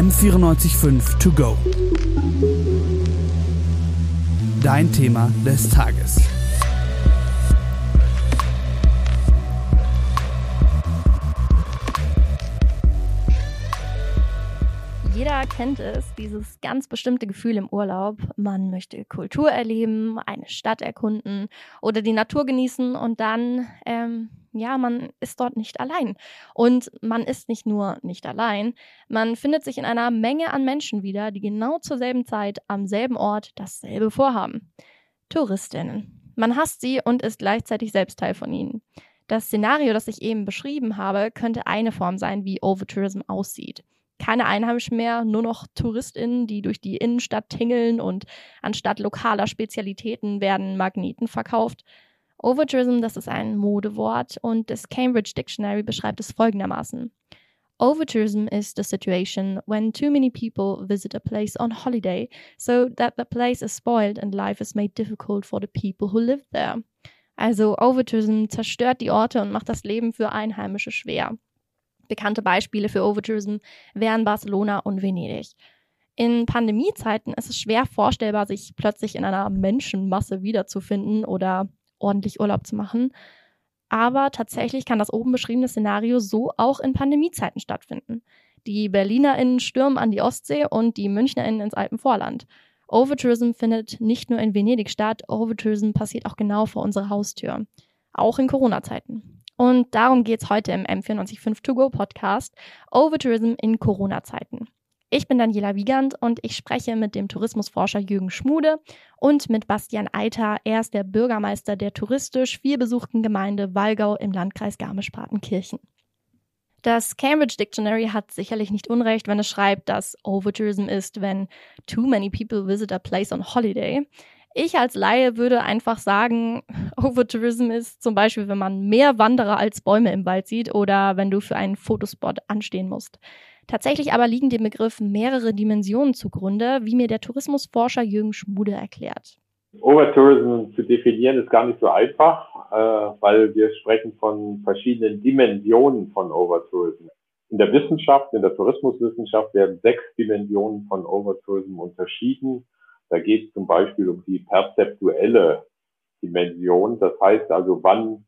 M945 To Go. Dein Thema des Tages. Jeder kennt es, dieses ganz bestimmte Gefühl im Urlaub. Man möchte Kultur erleben, eine Stadt erkunden oder die Natur genießen und dann, ähm, ja, man ist dort nicht allein. Und man ist nicht nur nicht allein, man findet sich in einer Menge an Menschen wieder, die genau zur selben Zeit am selben Ort dasselbe vorhaben. Touristinnen. Man hasst sie und ist gleichzeitig selbst Teil von ihnen. Das Szenario, das ich eben beschrieben habe, könnte eine Form sein, wie Overtourism aussieht keine Einheimischen mehr, nur noch TouristInnen, die durch die Innenstadt tingeln und anstatt lokaler Spezialitäten werden Magneten verkauft. Overtourism, das ist ein Modewort und das Cambridge Dictionary beschreibt es folgendermaßen. Overtourism is the situation when too many people visit a place on holiday so that the place is spoiled and life is made difficult for the people who live there. Also Overtourism zerstört die Orte und macht das Leben für Einheimische schwer. Bekannte Beispiele für Overtourism wären Barcelona und Venedig. In Pandemiezeiten ist es schwer vorstellbar, sich plötzlich in einer Menschenmasse wiederzufinden oder ordentlich Urlaub zu machen. Aber tatsächlich kann das oben beschriebene Szenario so auch in Pandemiezeiten stattfinden. Die BerlinerInnen stürmen an die Ostsee und die MünchnerInnen ins Alpenvorland. Overtourism findet nicht nur in Venedig statt, Overtourism passiert auch genau vor unserer Haustür. Auch in Corona-Zeiten. Und darum geht es heute im M945 To Go Podcast Overtourism in Corona-Zeiten. Ich bin Daniela Wiegand und ich spreche mit dem Tourismusforscher Jürgen Schmude und mit Bastian Eiter. Er ist der Bürgermeister der touristisch viel besuchten Gemeinde Walgau im Landkreis Garmisch-Partenkirchen. Das Cambridge Dictionary hat sicherlich nicht unrecht, wenn es schreibt, dass Overtourism ist, wenn too many people visit a place on holiday. Ich als Laie würde einfach sagen, Overtourism ist zum Beispiel, wenn man mehr Wanderer als Bäume im Wald sieht oder wenn du für einen Fotospot anstehen musst. Tatsächlich aber liegen dem Begriff mehrere Dimensionen zugrunde, wie mir der Tourismusforscher Jürgen Schmude erklärt. Overtourism zu definieren ist gar nicht so einfach, äh, weil wir sprechen von verschiedenen Dimensionen von Overtourism. In der Wissenschaft, in der Tourismuswissenschaft werden sechs Dimensionen von Overtourism unterschieden. Da geht es zum Beispiel um die perzeptuelle Dimension. Das heißt also, wann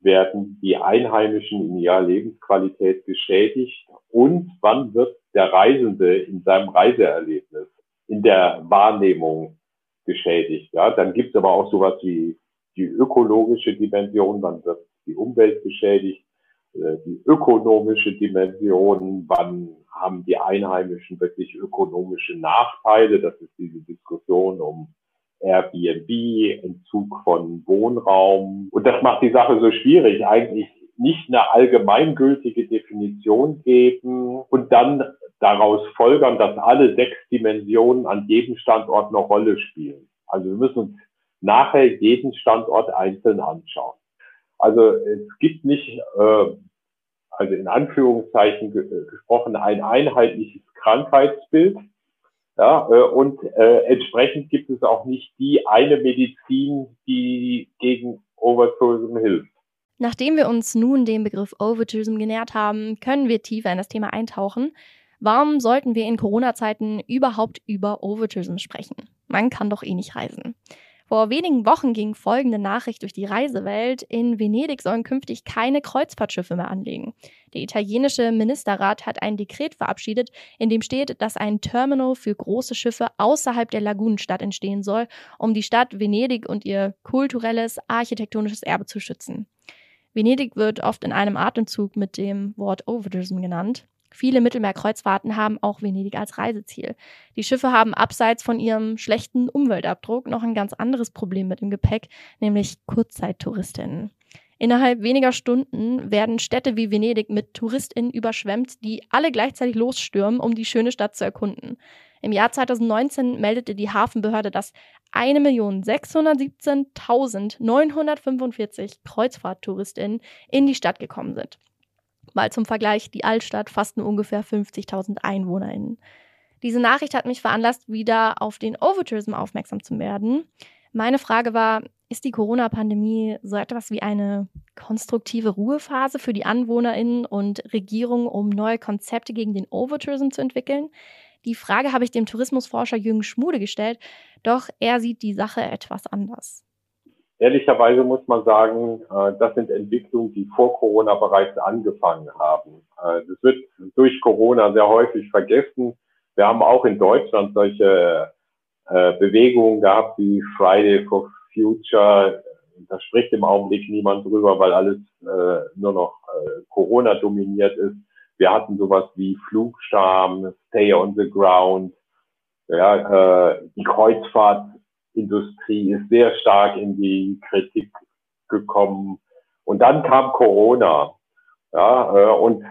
werden die Einheimischen in ihrer Lebensqualität geschädigt und wann wird der Reisende in seinem Reiseerlebnis, in der Wahrnehmung geschädigt. Ja, dann gibt es aber auch sowas wie die ökologische Dimension, wann wird die Umwelt geschädigt, äh, die ökonomische Dimension, wann haben die Einheimischen wirklich ökonomische Nachteile. Das ist diese Diskussion um Airbnb, Entzug von Wohnraum. Und das macht die Sache so schwierig. Eigentlich nicht eine allgemeingültige Definition geben und dann daraus folgern, dass alle sechs Dimensionen an jedem Standort eine Rolle spielen. Also wir müssen uns nachher jeden Standort einzeln anschauen. Also es gibt nicht äh, also in Anführungszeichen ge gesprochen, ein einheitliches Krankheitsbild. Ja, äh, und äh, entsprechend gibt es auch nicht die eine Medizin, die gegen Overtourism hilft. Nachdem wir uns nun dem Begriff Overtourism genähert haben, können wir tiefer in das Thema eintauchen. Warum sollten wir in Corona-Zeiten überhaupt über Overtourism sprechen? Man kann doch eh nicht reisen. Vor wenigen Wochen ging folgende Nachricht durch die Reisewelt. In Venedig sollen künftig keine Kreuzfahrtschiffe mehr anlegen. Der italienische Ministerrat hat ein Dekret verabschiedet, in dem steht, dass ein Terminal für große Schiffe außerhalb der Lagunenstadt entstehen soll, um die Stadt Venedig und ihr kulturelles, architektonisches Erbe zu schützen. Venedig wird oft in einem Atemzug mit dem Wort Overdourism genannt. Viele Mittelmeerkreuzfahrten haben auch Venedig als Reiseziel. Die Schiffe haben abseits von ihrem schlechten Umweltabdruck noch ein ganz anderes Problem mit dem Gepäck, nämlich Kurzzeittouristinnen. Innerhalb weniger Stunden werden Städte wie Venedig mit TouristInnen überschwemmt, die alle gleichzeitig losstürmen, um die schöne Stadt zu erkunden. Im Jahr 2019 meldete die Hafenbehörde, dass 1.617.945 KreuzfahrttouristInnen in die Stadt gekommen sind. Mal zum Vergleich, die Altstadt fast nur ungefähr 50.000 EinwohnerInnen. Diese Nachricht hat mich veranlasst, wieder auf den Overtourism aufmerksam zu werden. Meine Frage war, ist die Corona-Pandemie so etwas wie eine konstruktive Ruhephase für die AnwohnerInnen und Regierung, um neue Konzepte gegen den Overtourism zu entwickeln? Die Frage habe ich dem Tourismusforscher Jürgen Schmude gestellt, doch er sieht die Sache etwas anders. Ehrlicherweise muss man sagen, äh, das sind Entwicklungen, die vor Corona bereits angefangen haben. Äh, das wird durch Corona sehr häufig vergessen. Wir haben auch in Deutschland solche äh, Bewegungen gehabt wie Friday for Future. Da spricht im Augenblick niemand drüber, weil alles nur noch Corona dominiert ist. Wir hatten sowas wie Flugscham, Stay on the Ground, ja, die Kreuzfahrt Industrie ist sehr stark in die Kritik gekommen. Und dann kam Corona. Ja, äh, und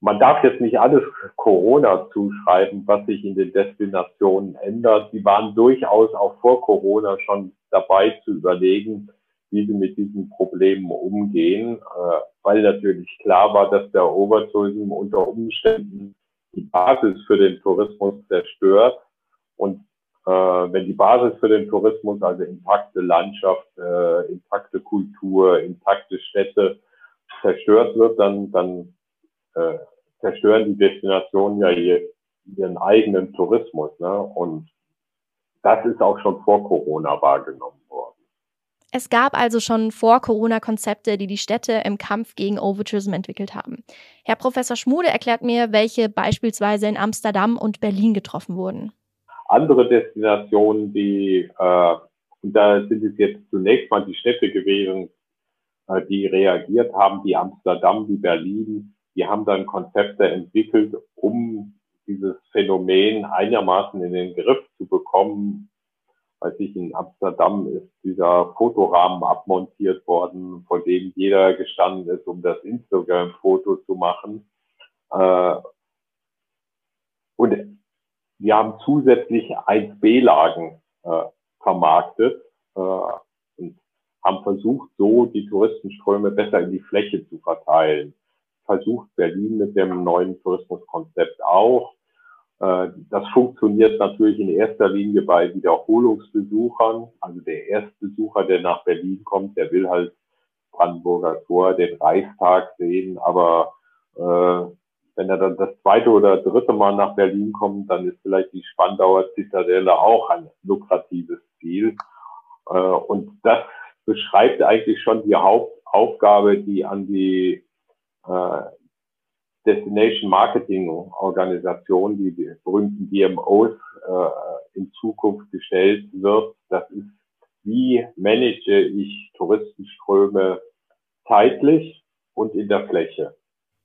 man darf jetzt nicht alles Corona zuschreiben, was sich in den Destinationen ändert. Sie waren durchaus auch vor Corona schon dabei zu überlegen, wie sie mit diesen Problemen umgehen, äh, weil natürlich klar war, dass der Overtourism unter Umständen die Basis für den Tourismus zerstört. Und äh, wenn die Basis für den Tourismus, also intakte Landschaft, äh, intakte Kultur, intakte Städte zerstört wird, dann, dann äh, zerstören die Destinationen ja ihren eigenen Tourismus. Ne? Und das ist auch schon vor Corona wahrgenommen worden. Es gab also schon vor Corona Konzepte, die die Städte im Kampf gegen Overtourism entwickelt haben. Herr Professor Schmude erklärt mir, welche beispielsweise in Amsterdam und Berlin getroffen wurden andere Destinationen, die, äh, und da sind es jetzt zunächst mal die Städte gewesen, äh, die reagiert haben, wie Amsterdam, wie Berlin, die haben dann Konzepte entwickelt, um dieses Phänomen einigermaßen in den Griff zu bekommen. Weiß ich, in Amsterdam ist dieser Fotorahmen abmontiert worden, vor dem jeder gestanden ist, um das Instagram-Foto zu machen. Äh, wir haben zusätzlich 1B-Lagen äh, vermarktet äh, und haben versucht, so die Touristenströme besser in die Fläche zu verteilen. Versucht Berlin mit dem neuen Tourismuskonzept auch. Äh, das funktioniert natürlich in erster Linie bei Wiederholungsbesuchern. Also der Erstbesucher, der nach Berlin kommt, der will halt Brandenburger Tor, den Reichstag sehen, aber äh, wenn er dann das zweite oder dritte Mal nach Berlin kommt, dann ist vielleicht die Spandauer Zitadelle auch ein lukratives Ziel. Äh, und das beschreibt eigentlich schon die Hauptaufgabe, die an die äh, Destination Marketing Organisation, die, die berühmten DMOs, äh, in Zukunft gestellt wird. Das ist, wie manage ich Touristenströme zeitlich und in der Fläche.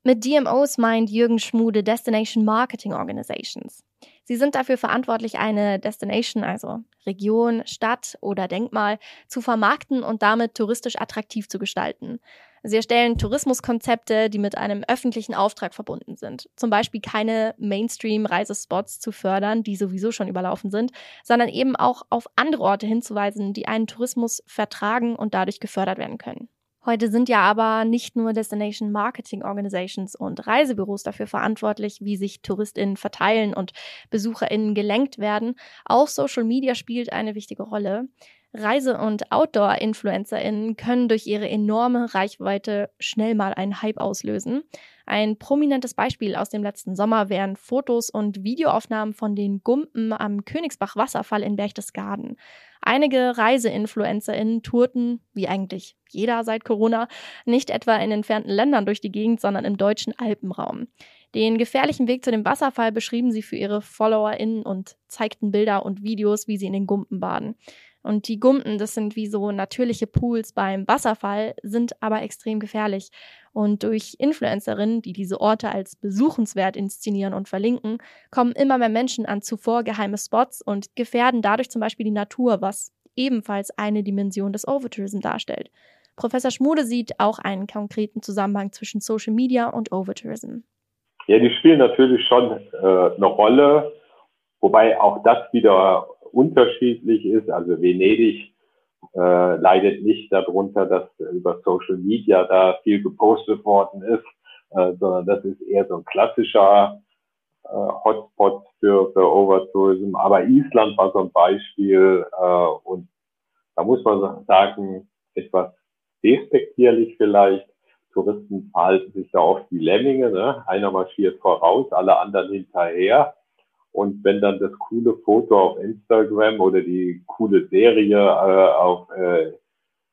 Mit DMOs meint Jürgen Schmude Destination Marketing Organizations. Sie sind dafür verantwortlich, eine Destination, also Region, Stadt oder Denkmal, zu vermarkten und damit touristisch attraktiv zu gestalten. Sie erstellen Tourismuskonzepte, die mit einem öffentlichen Auftrag verbunden sind. Zum Beispiel keine Mainstream-Reisespots zu fördern, die sowieso schon überlaufen sind, sondern eben auch auf andere Orte hinzuweisen, die einen Tourismus vertragen und dadurch gefördert werden können. Heute sind ja aber nicht nur Destination Marketing Organizations und Reisebüros dafür verantwortlich, wie sich TouristInnen verteilen und BesucherInnen gelenkt werden. Auch Social Media spielt eine wichtige Rolle. Reise- und Outdoor-InfluencerInnen können durch ihre enorme Reichweite schnell mal einen Hype auslösen. Ein prominentes Beispiel aus dem letzten Sommer wären Fotos und Videoaufnahmen von den Gumpen am Königsbach Wasserfall in Berchtesgaden. Einige Reise-InfluencerInnen tourten, wie eigentlich jeder seit Corona, nicht etwa in entfernten Ländern durch die Gegend, sondern im deutschen Alpenraum. Den gefährlichen Weg zu dem Wasserfall beschrieben sie für ihre FollowerInnen und zeigten Bilder und Videos, wie sie in den Gumpen baden. Und die Gumpen, das sind wie so natürliche Pools beim Wasserfall, sind aber extrem gefährlich. Und durch Influencerinnen, die diese Orte als besuchenswert inszenieren und verlinken, kommen immer mehr Menschen an zuvor geheime Spots und gefährden dadurch zum Beispiel die Natur, was ebenfalls eine Dimension des Overtourism darstellt. Professor Schmude sieht auch einen konkreten Zusammenhang zwischen Social Media und Overtourism. Ja, die spielen natürlich schon äh, eine Rolle, wobei auch das wieder unterschiedlich ist. Also Venedig äh, leidet nicht darunter, dass über Social Media da viel gepostet worden ist, äh, sondern das ist eher so ein klassischer äh, Hotspot für, für Overtourism. Aber Island war so ein Beispiel äh, und da muss man sagen, etwas despektierlich vielleicht. Touristen verhalten sich da oft wie Lemminge. Ne? Einer marschiert voraus, alle anderen hinterher. Und wenn dann das coole Foto auf Instagram oder die coole Serie äh, auf äh,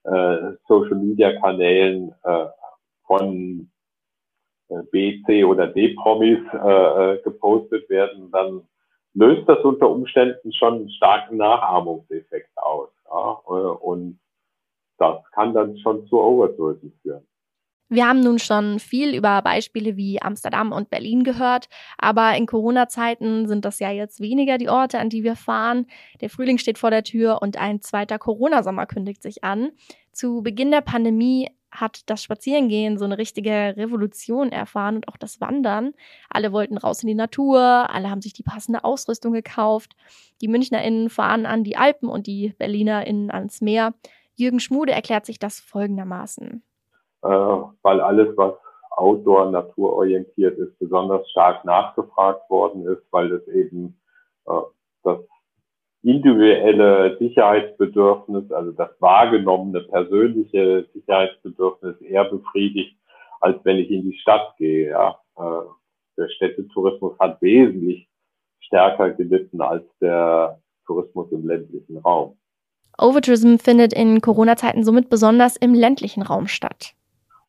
äh, Social Media Kanälen äh, von äh, B, C oder D Promis äh, äh, gepostet werden, dann löst das unter Umständen schon einen starken Nachahmungseffekt aus. Ja? Äh, und das kann dann schon zu Overtourism führen. Wir haben nun schon viel über Beispiele wie Amsterdam und Berlin gehört, aber in Corona-Zeiten sind das ja jetzt weniger die Orte, an die wir fahren. Der Frühling steht vor der Tür und ein zweiter Corona-Sommer kündigt sich an. Zu Beginn der Pandemie hat das Spazierengehen so eine richtige Revolution erfahren und auch das Wandern. Alle wollten raus in die Natur, alle haben sich die passende Ausrüstung gekauft. Die MünchnerInnen fahren an die Alpen und die BerlinerInnen ans Meer. Jürgen Schmude erklärt sich das folgendermaßen. Äh, weil alles, was outdoor, naturorientiert ist, besonders stark nachgefragt worden ist, weil das eben äh, das individuelle Sicherheitsbedürfnis, also das wahrgenommene persönliche Sicherheitsbedürfnis eher befriedigt, als wenn ich in die Stadt gehe. Ja. Äh, der Städtetourismus hat wesentlich stärker gelitten als der Tourismus im ländlichen Raum. Overtourism findet in Corona-Zeiten somit besonders im ländlichen Raum statt.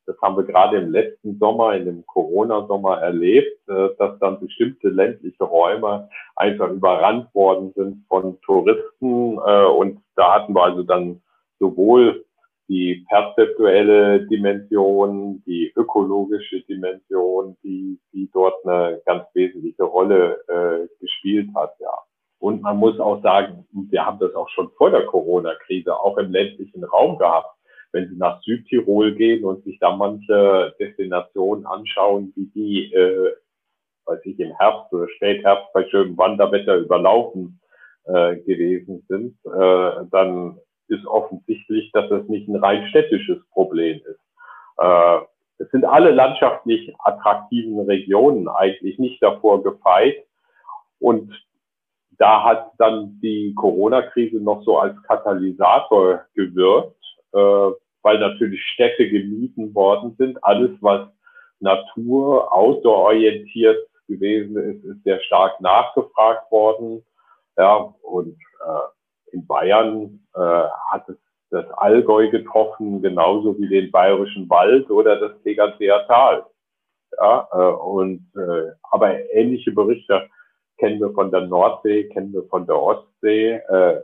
Das haben wir gerade im letzten Sommer, in dem Corona-Sommer erlebt, äh, dass dann bestimmte ländliche Räume einfach überrannt worden sind von Touristen. Äh, und da hatten wir also dann sowohl die perzeptuelle Dimension, die ökologische Dimension, die, die dort eine ganz wesentliche Rolle äh, gespielt hat, ja. Und man muss auch sagen, wir haben das auch schon vor der Corona-Krise auch im ländlichen Raum gehabt. Wenn Sie nach Südtirol gehen und sich da manche Destinationen anschauen, wie die, äh, weiß ich, im Herbst oder Spätherbst bei schönem Wanderwetter überlaufen äh, gewesen sind, äh, dann ist offensichtlich, dass das nicht ein rein städtisches Problem ist. Äh, es sind alle landschaftlich attraktiven Regionen eigentlich nicht davor gefeit. Und da hat dann die Corona-Krise noch so als Katalysator gewirkt, äh, weil natürlich Städte gemieden worden sind. Alles, was Natur, Outdoor-orientiert gewesen ist, ist sehr stark nachgefragt worden. Ja, und äh, in Bayern äh, hat es das Allgäu getroffen, genauso wie den Bayerischen Wald oder das Tegernseer Tal. Ja, äh, und äh, aber ähnliche Berichte kennen wir von der Nordsee, kennen wir von der Ostsee. Äh,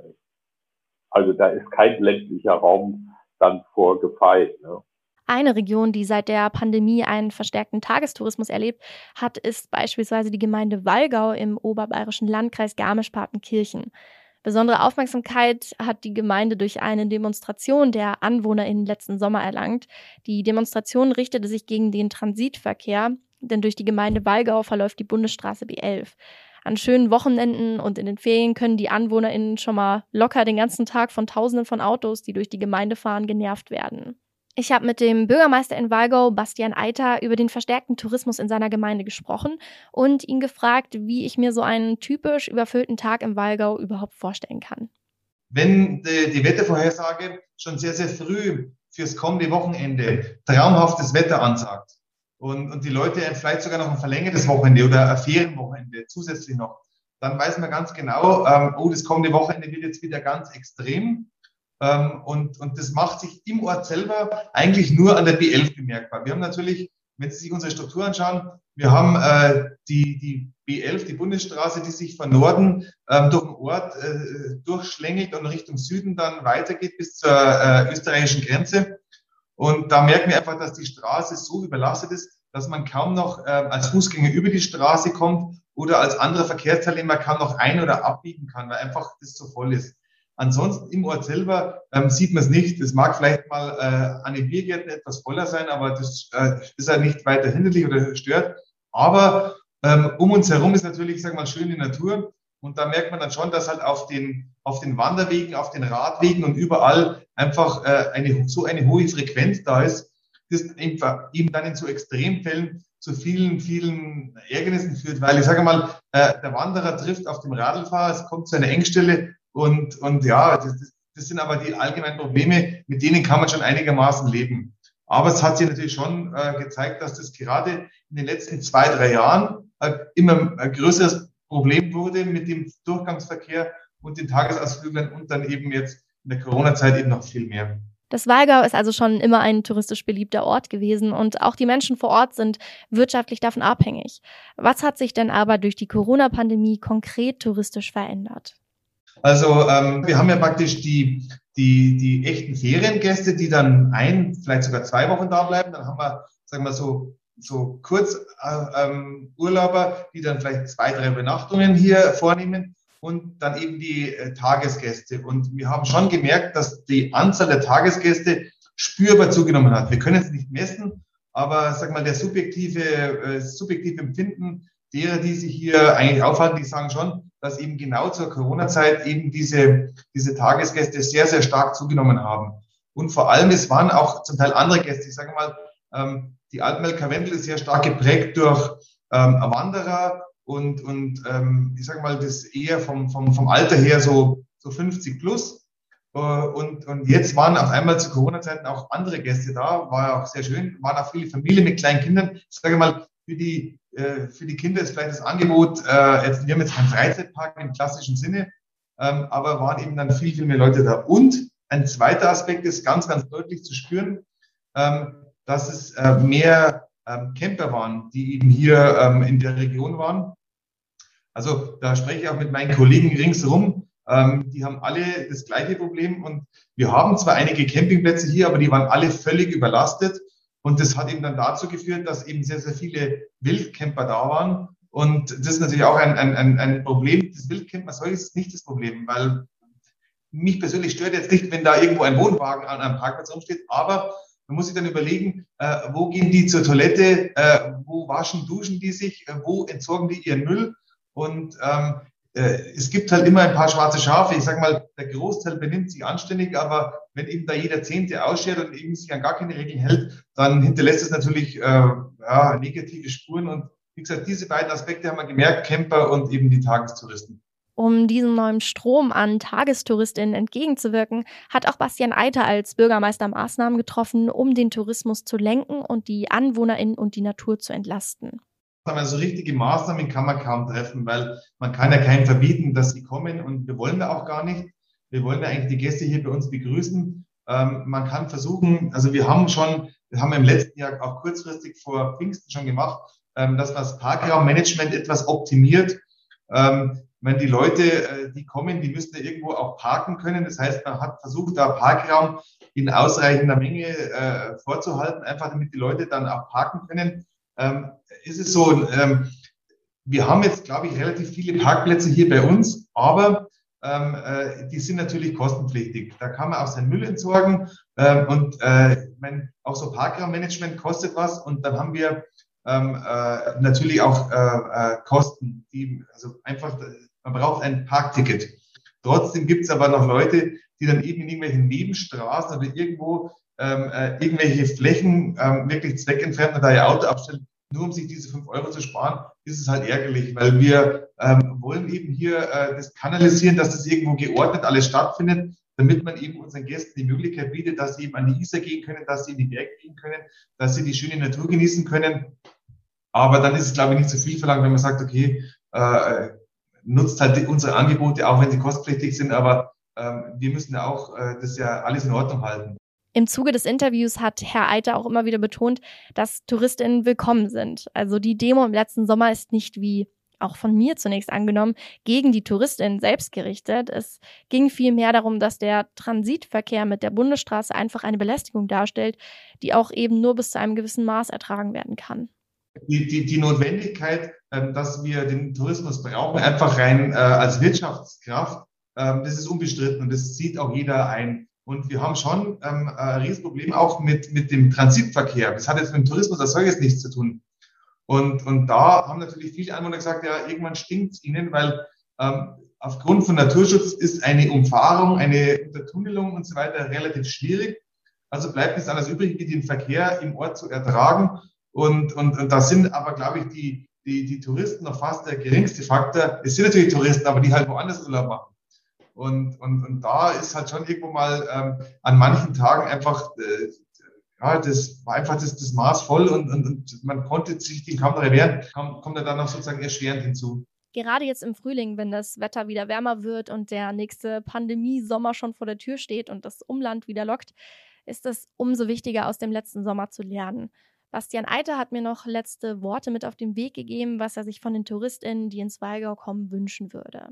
also da ist kein ländlicher Raum dann vorgefeit. Ne? Eine Region, die seit der Pandemie einen verstärkten Tagestourismus erlebt hat, ist beispielsweise die Gemeinde Wallgau im oberbayerischen Landkreis Garmisch-Partenkirchen. Besondere Aufmerksamkeit hat die Gemeinde durch eine Demonstration der AnwohnerInnen letzten Sommer erlangt. Die Demonstration richtete sich gegen den Transitverkehr, denn durch die Gemeinde Wallgau verläuft die Bundesstraße B11. An schönen Wochenenden und in den Ferien können die AnwohnerInnen schon mal locker den ganzen Tag von Tausenden von Autos, die durch die Gemeinde fahren, genervt werden. Ich habe mit dem Bürgermeister in Walgau, Bastian Eiter, über den verstärkten Tourismus in seiner Gemeinde gesprochen und ihn gefragt, wie ich mir so einen typisch überfüllten Tag im Walgau überhaupt vorstellen kann. Wenn die, die Wettervorhersage schon sehr, sehr früh fürs kommende Wochenende traumhaftes Wetter ansagt, und, und die Leute vielleicht sogar noch ein verlängertes Wochenende oder ein Ferienwochenende zusätzlich noch, dann weiß man ganz genau, ähm, oh, das kommende Wochenende wird jetzt wieder ganz extrem. Ähm, und, und das macht sich im Ort selber eigentlich nur an der B11 bemerkbar. Wir haben natürlich, wenn Sie sich unsere Struktur anschauen, wir haben äh, die, die B11, die Bundesstraße, die sich von Norden ähm, durch den Ort äh, durchschlängelt und Richtung Süden dann weitergeht bis zur äh, österreichischen Grenze. Und da merken wir einfach, dass die Straße so überlastet ist, dass man kaum noch äh, als Fußgänger über die Straße kommt oder als anderer Verkehrsteilnehmer kaum noch ein- oder abbiegen kann, weil einfach das so voll ist. Ansonsten im Ort selber ähm, sieht man es nicht. Es mag vielleicht mal äh, an den Biergärten etwas voller sein, aber das äh, ist halt nicht weiter hinderlich oder stört. Aber ähm, um uns herum ist natürlich, sagen wir mal, schöne Natur. Und da merkt man dann schon, dass halt auf den, auf den Wanderwegen, auf den Radwegen und überall einfach äh, eine, so eine hohe Frequenz da ist, das eben dann in so Extremfällen zu vielen, vielen Ärgernissen führt. Weil ich sage mal, äh, der Wanderer trifft auf dem Radlfahrer, es kommt zu einer Engstelle und, und ja, das, das, das sind aber die allgemeinen Probleme, mit denen kann man schon einigermaßen leben. Aber es hat sich natürlich schon äh, gezeigt, dass das gerade in den letzten zwei, drei Jahren äh, immer ein größeres Problem wurde mit dem Durchgangsverkehr und den Tagesausflüglern und dann eben jetzt in der Corona-Zeit eben noch viel mehr. Das Walgau ist also schon immer ein touristisch beliebter Ort gewesen und auch die Menschen vor Ort sind wirtschaftlich davon abhängig. Was hat sich denn aber durch die Corona-Pandemie konkret touristisch verändert? Also ähm, wir haben ja praktisch die, die, die echten Feriengäste, die dann ein, vielleicht sogar zwei Wochen da bleiben. Dann haben wir, sagen wir so, so Kurzurlauber, äh, ähm, die dann vielleicht zwei, drei Übernachtungen hier vornehmen und dann eben die äh, Tagesgäste. Und wir haben schon gemerkt, dass die Anzahl der Tagesgäste spürbar zugenommen hat. Wir können es nicht messen, aber sag mal, der subjektive, äh, subjektive Empfinden derer, die sich hier eigentlich aufhalten, die sagen schon, dass eben genau zur Corona-Zeit eben diese, diese Tagesgäste sehr, sehr stark zugenommen haben. Und vor allem, es waren auch zum Teil andere Gäste. Ich sage mal, ähm, die Altmelker Wendel ist sehr stark geprägt durch ähm, Wanderer und, und ähm, ich sage mal, das eher vom, vom, vom Alter her so, so 50 plus. Äh, und, und jetzt waren auf einmal zu Corona-Zeiten auch andere Gäste da, war auch sehr schön, waren auch viele Familien mit kleinen Kindern. Ich sage mal, für die, äh, für die Kinder ist vielleicht das Angebot, äh, jetzt, wir haben jetzt keinen Freizeitpark im klassischen Sinne, ähm, aber waren eben dann viel, viel mehr Leute da. Und ein zweiter Aspekt ist ganz, ganz deutlich zu spüren, ähm, dass es äh, mehr ähm, Camper waren, die eben hier ähm, in der Region waren. Also da spreche ich auch mit meinen Kollegen ringsherum. Ähm, die haben alle das gleiche Problem und wir haben zwar einige Campingplätze hier, aber die waren alle völlig überlastet. Und das hat eben dann dazu geführt, dass eben sehr, sehr viele Wildcamper da waren. Und das ist natürlich auch ein, ein, ein Problem. Das Wildcamper solches ist nicht das Problem, weil mich persönlich stört jetzt nicht, wenn da irgendwo ein Wohnwagen an einem Parkplatz rumsteht, aber man muss sich dann überlegen, äh, wo gehen die zur Toilette, äh, wo waschen, duschen die sich, äh, wo entsorgen die ihren Müll. Und ähm, äh, es gibt halt immer ein paar schwarze Schafe. Ich sage mal, der Großteil benimmt sich anständig, aber wenn eben da jeder Zehnte ausschert und eben sich an gar keine Regeln hält, dann hinterlässt es natürlich äh, ja, negative Spuren. Und wie gesagt, diese beiden Aspekte haben wir gemerkt, Camper und eben die Tagestouristen. Um diesem neuen Strom an Tagestouristinnen entgegenzuwirken, hat auch Bastian Eiter als Bürgermeister Maßnahmen getroffen, um den Tourismus zu lenken und die AnwohnerInnen und die Natur zu entlasten. Also richtige Maßnahmen kann man kaum treffen, weil man kann ja keinem verbieten, dass sie kommen und wir wollen da auch gar nicht. Wir wollen ja eigentlich die Gäste hier bei uns begrüßen. Ähm, man kann versuchen, also wir haben schon, wir haben im letzten Jahr auch kurzfristig vor Pfingsten schon gemacht, ähm, dass man das Parkraummanagement etwas optimiert. Ähm, wenn die Leute, äh, die kommen, die müssen ja irgendwo auch parken können. Das heißt, man hat versucht, da Parkraum in ausreichender Menge äh, vorzuhalten, einfach damit die Leute dann auch parken können. Ähm, ist es so, ähm, wir haben jetzt, glaube ich, relativ viele Parkplätze hier bei uns, aber ähm, äh, die sind natürlich kostenpflichtig. Da kann man auch seinen Müll entsorgen ähm, und äh, mein, auch so Parkraummanagement kostet was und dann haben wir ähm, äh, natürlich auch äh, äh, Kosten, die also einfach man braucht ein Parkticket. Trotzdem gibt es aber noch Leute, die dann eben in irgendwelchen Nebenstraßen oder irgendwo ähm, äh, irgendwelche Flächen ähm, wirklich zweckentfernt da ihr Auto abstellen, nur um sich diese fünf Euro zu sparen, ist es halt ärgerlich, weil wir ähm, wollen eben hier äh, das kanalisieren, dass das irgendwo geordnet alles stattfindet, damit man eben unseren Gästen die Möglichkeit bietet, dass sie eben an die Isar gehen können, dass sie in die Berge gehen können, dass sie die schöne Natur genießen können. Aber dann ist es, glaube ich, nicht zu viel verlangt, wenn man sagt, okay, äh, nutzt halt unsere Angebote, auch wenn sie kostpflichtig sind, aber ähm, wir müssen ja auch äh, das ja alles in Ordnung halten. Im Zuge des Interviews hat Herr Eiter auch immer wieder betont, dass Touristinnen willkommen sind. Also die Demo im letzten Sommer ist nicht wie auch von mir zunächst angenommen, gegen die Touristinnen selbst gerichtet. Es ging vielmehr darum, dass der Transitverkehr mit der Bundesstraße einfach eine Belästigung darstellt, die auch eben nur bis zu einem gewissen Maß ertragen werden kann die, die, die Notwendigkeit, ähm, dass wir den Tourismus brauchen, einfach rein äh, als Wirtschaftskraft, ähm, das ist unbestritten und das sieht auch jeder ein. Und wir haben schon ähm, ein Riesenproblem auch mit, mit dem Transitverkehr. Das hat jetzt mit dem Tourismus als solches nichts zu tun. Und, und da haben natürlich viele Anwohner gesagt, ja, irgendwann stinkt es ihnen, weil ähm, aufgrund von Naturschutz ist eine Umfahrung, eine Untertunnelung und so weiter relativ schwierig. Also bleibt nichts anderes übrig, wie den Verkehr im Ort zu ertragen. Und, und, und da sind aber, glaube ich, die, die, die Touristen noch fast der geringste Faktor. Es sind natürlich Touristen, aber die halt woanders Urlaub machen. Und, und, und da ist halt schon irgendwo mal ähm, an manchen Tagen einfach, äh, ja, das war einfach das, das Maß voll und, und, und man konnte sich den kaum noch erwehren, kommt, kommt er dann noch sozusagen erschwerend hinzu. Gerade jetzt im Frühling, wenn das Wetter wieder wärmer wird und der nächste Pandemie-Sommer schon vor der Tür steht und das Umland wieder lockt, ist es umso wichtiger, aus dem letzten Sommer zu lernen. Bastian Eiter hat mir noch letzte Worte mit auf den Weg gegeben, was er sich von den TouristInnen, die ins Weigau kommen, wünschen würde.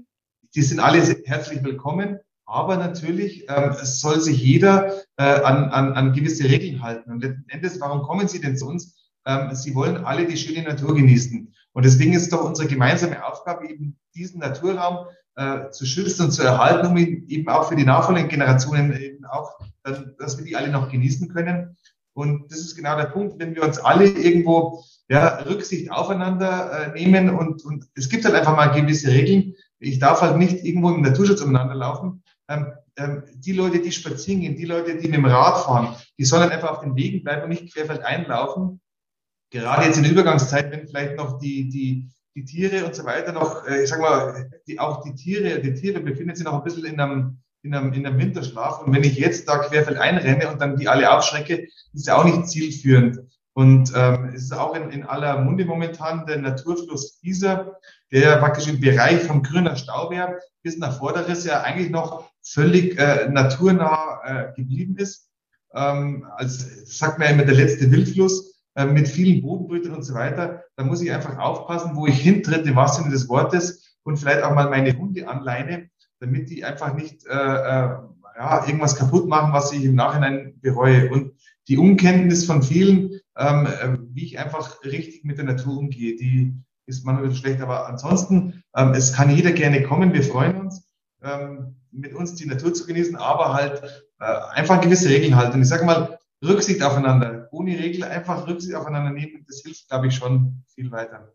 Die sind alle herzlich willkommen, aber natürlich ähm, soll sich jeder äh, an, an, an gewisse Regeln halten. Und letzten Endes, warum kommen Sie denn zu uns? Ähm, sie wollen alle die schöne Natur genießen. Und deswegen ist doch unsere gemeinsame Aufgabe, eben diesen Naturraum äh, zu schützen und zu erhalten, um ihn eben auch für die nachfolgenden Generationen eben auch, dass wir die alle noch genießen können. Und das ist genau der Punkt, wenn wir uns alle irgendwo ja, Rücksicht aufeinander äh, nehmen und, und es gibt halt einfach mal gewisse Regeln. Ich darf halt nicht irgendwo im Naturschutz umeinander laufen. Ähm, ähm, die Leute, die spazieren gehen, die Leute, die mit dem Rad fahren, die sollen einfach auf den Wegen bleiben und nicht querfeld einlaufen. Gerade jetzt in der Übergangszeit, wenn vielleicht noch die, die, die Tiere und so weiter noch, äh, ich sag mal, die, auch die Tiere, die Tiere befinden sich noch ein bisschen in einem, in einem, in einem Winterschlaf. Und wenn ich jetzt da querfeld einrenne und dann die alle aufschrecke, ist ja auch nicht zielführend. Und ähm, es ist auch in, in aller Munde momentan der Naturfluss Isar, der praktisch im Bereich vom Grüner Stauwehr bis nach Vorderes ja eigentlich noch völlig äh, naturnah äh, geblieben ist. Ähm, als sagt man ja immer der letzte Wildfluss äh, mit vielen Bodenbrütern und so weiter. Da muss ich einfach aufpassen, wo ich hintritt, im wahrsten Sinne des Wortes, und vielleicht auch mal meine Hunde anleine, damit die einfach nicht äh, äh, ja, irgendwas kaputt machen, was ich im Nachhinein bereue. Und die Unkenntnis von vielen, ähm, äh, wie ich einfach richtig mit der Natur umgehe, die ist manchmal schlecht. Aber ansonsten, ähm, es kann jeder gerne kommen. Wir freuen uns, ähm, mit uns die Natur zu genießen, aber halt äh, einfach gewisse Regeln halten. Ich sage mal, Rücksicht aufeinander. Ohne Regel einfach Rücksicht aufeinander nehmen. Das hilft, glaube ich, schon viel weiter.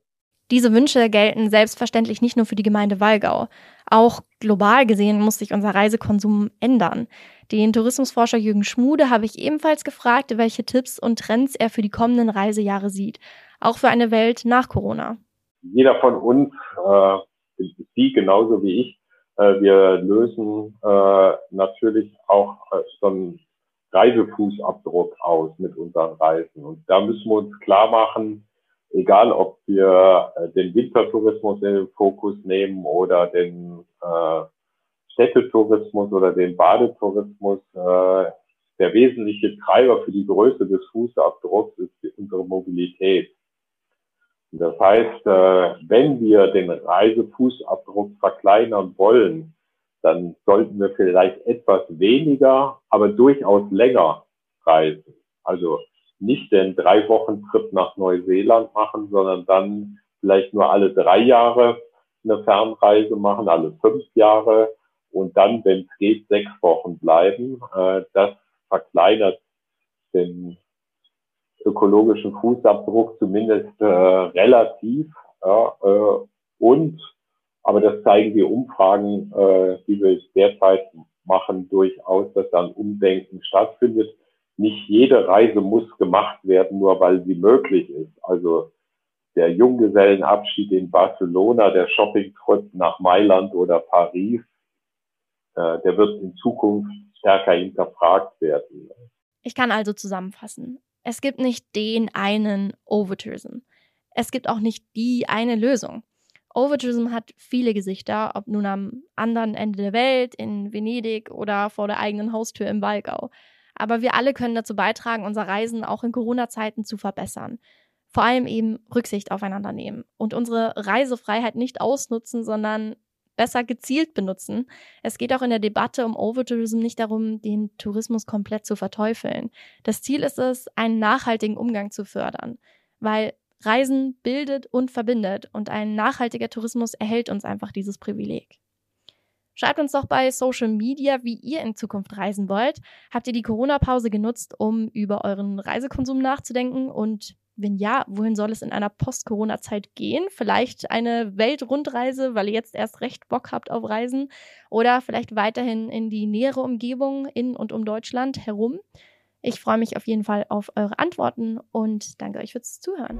Diese Wünsche gelten selbstverständlich nicht nur für die Gemeinde Walgau. Auch global gesehen muss sich unser Reisekonsum ändern. Den Tourismusforscher Jürgen Schmude habe ich ebenfalls gefragt, welche Tipps und Trends er für die kommenden Reisejahre sieht. Auch für eine Welt nach Corona. Jeder von uns, äh, Sie genauso wie ich, äh, wir lösen äh, natürlich auch äh, so einen Reisefußabdruck aus mit unseren Reisen. Und da müssen wir uns klar machen, egal ob wir äh, den Wintertourismus in den Fokus nehmen oder den äh, Städtetourismus oder den Badetourismus, äh, der wesentliche Treiber für die Größe des Fußabdrucks ist unsere Mobilität. Das heißt, äh, wenn wir den Reisefußabdruck verkleinern wollen, dann sollten wir vielleicht etwas weniger, aber durchaus länger reisen. Also nicht den drei Wochen Trip nach Neuseeland machen, sondern dann vielleicht nur alle drei Jahre eine Fernreise machen, alle fünf Jahre und dann, wenn es geht, sechs Wochen bleiben. Äh, das verkleinert den ökologischen Fußabdruck zumindest äh, relativ. Ja, äh, und, aber das zeigen die Umfragen, äh, die wir derzeit machen, durchaus, dass dann Umdenken stattfindet nicht jede Reise muss gemacht werden, nur weil sie möglich ist. Also der Junggesellenabschied in Barcelona, der Shoppingtrip nach Mailand oder Paris, äh, der wird in Zukunft stärker hinterfragt werden. Ich kann also zusammenfassen. Es gibt nicht den einen Overtourism. Es gibt auch nicht die eine Lösung. Overtourism hat viele Gesichter, ob nun am anderen Ende der Welt, in Venedig oder vor der eigenen Haustür im Walgau. Aber wir alle können dazu beitragen, unser Reisen auch in Corona-Zeiten zu verbessern. Vor allem eben Rücksicht aufeinander nehmen und unsere Reisefreiheit nicht ausnutzen, sondern besser gezielt benutzen. Es geht auch in der Debatte um Overtourism nicht darum, den Tourismus komplett zu verteufeln. Das Ziel ist es, einen nachhaltigen Umgang zu fördern, weil Reisen bildet und verbindet und ein nachhaltiger Tourismus erhält uns einfach dieses Privileg. Schreibt uns doch bei Social Media, wie ihr in Zukunft reisen wollt. Habt ihr die Corona-Pause genutzt, um über euren Reisekonsum nachzudenken? Und wenn ja, wohin soll es in einer Post-Corona-Zeit gehen? Vielleicht eine Weltrundreise, weil ihr jetzt erst recht Bock habt auf Reisen? Oder vielleicht weiterhin in die nähere Umgebung in und um Deutschland herum? Ich freue mich auf jeden Fall auf eure Antworten und danke euch fürs Zuhören.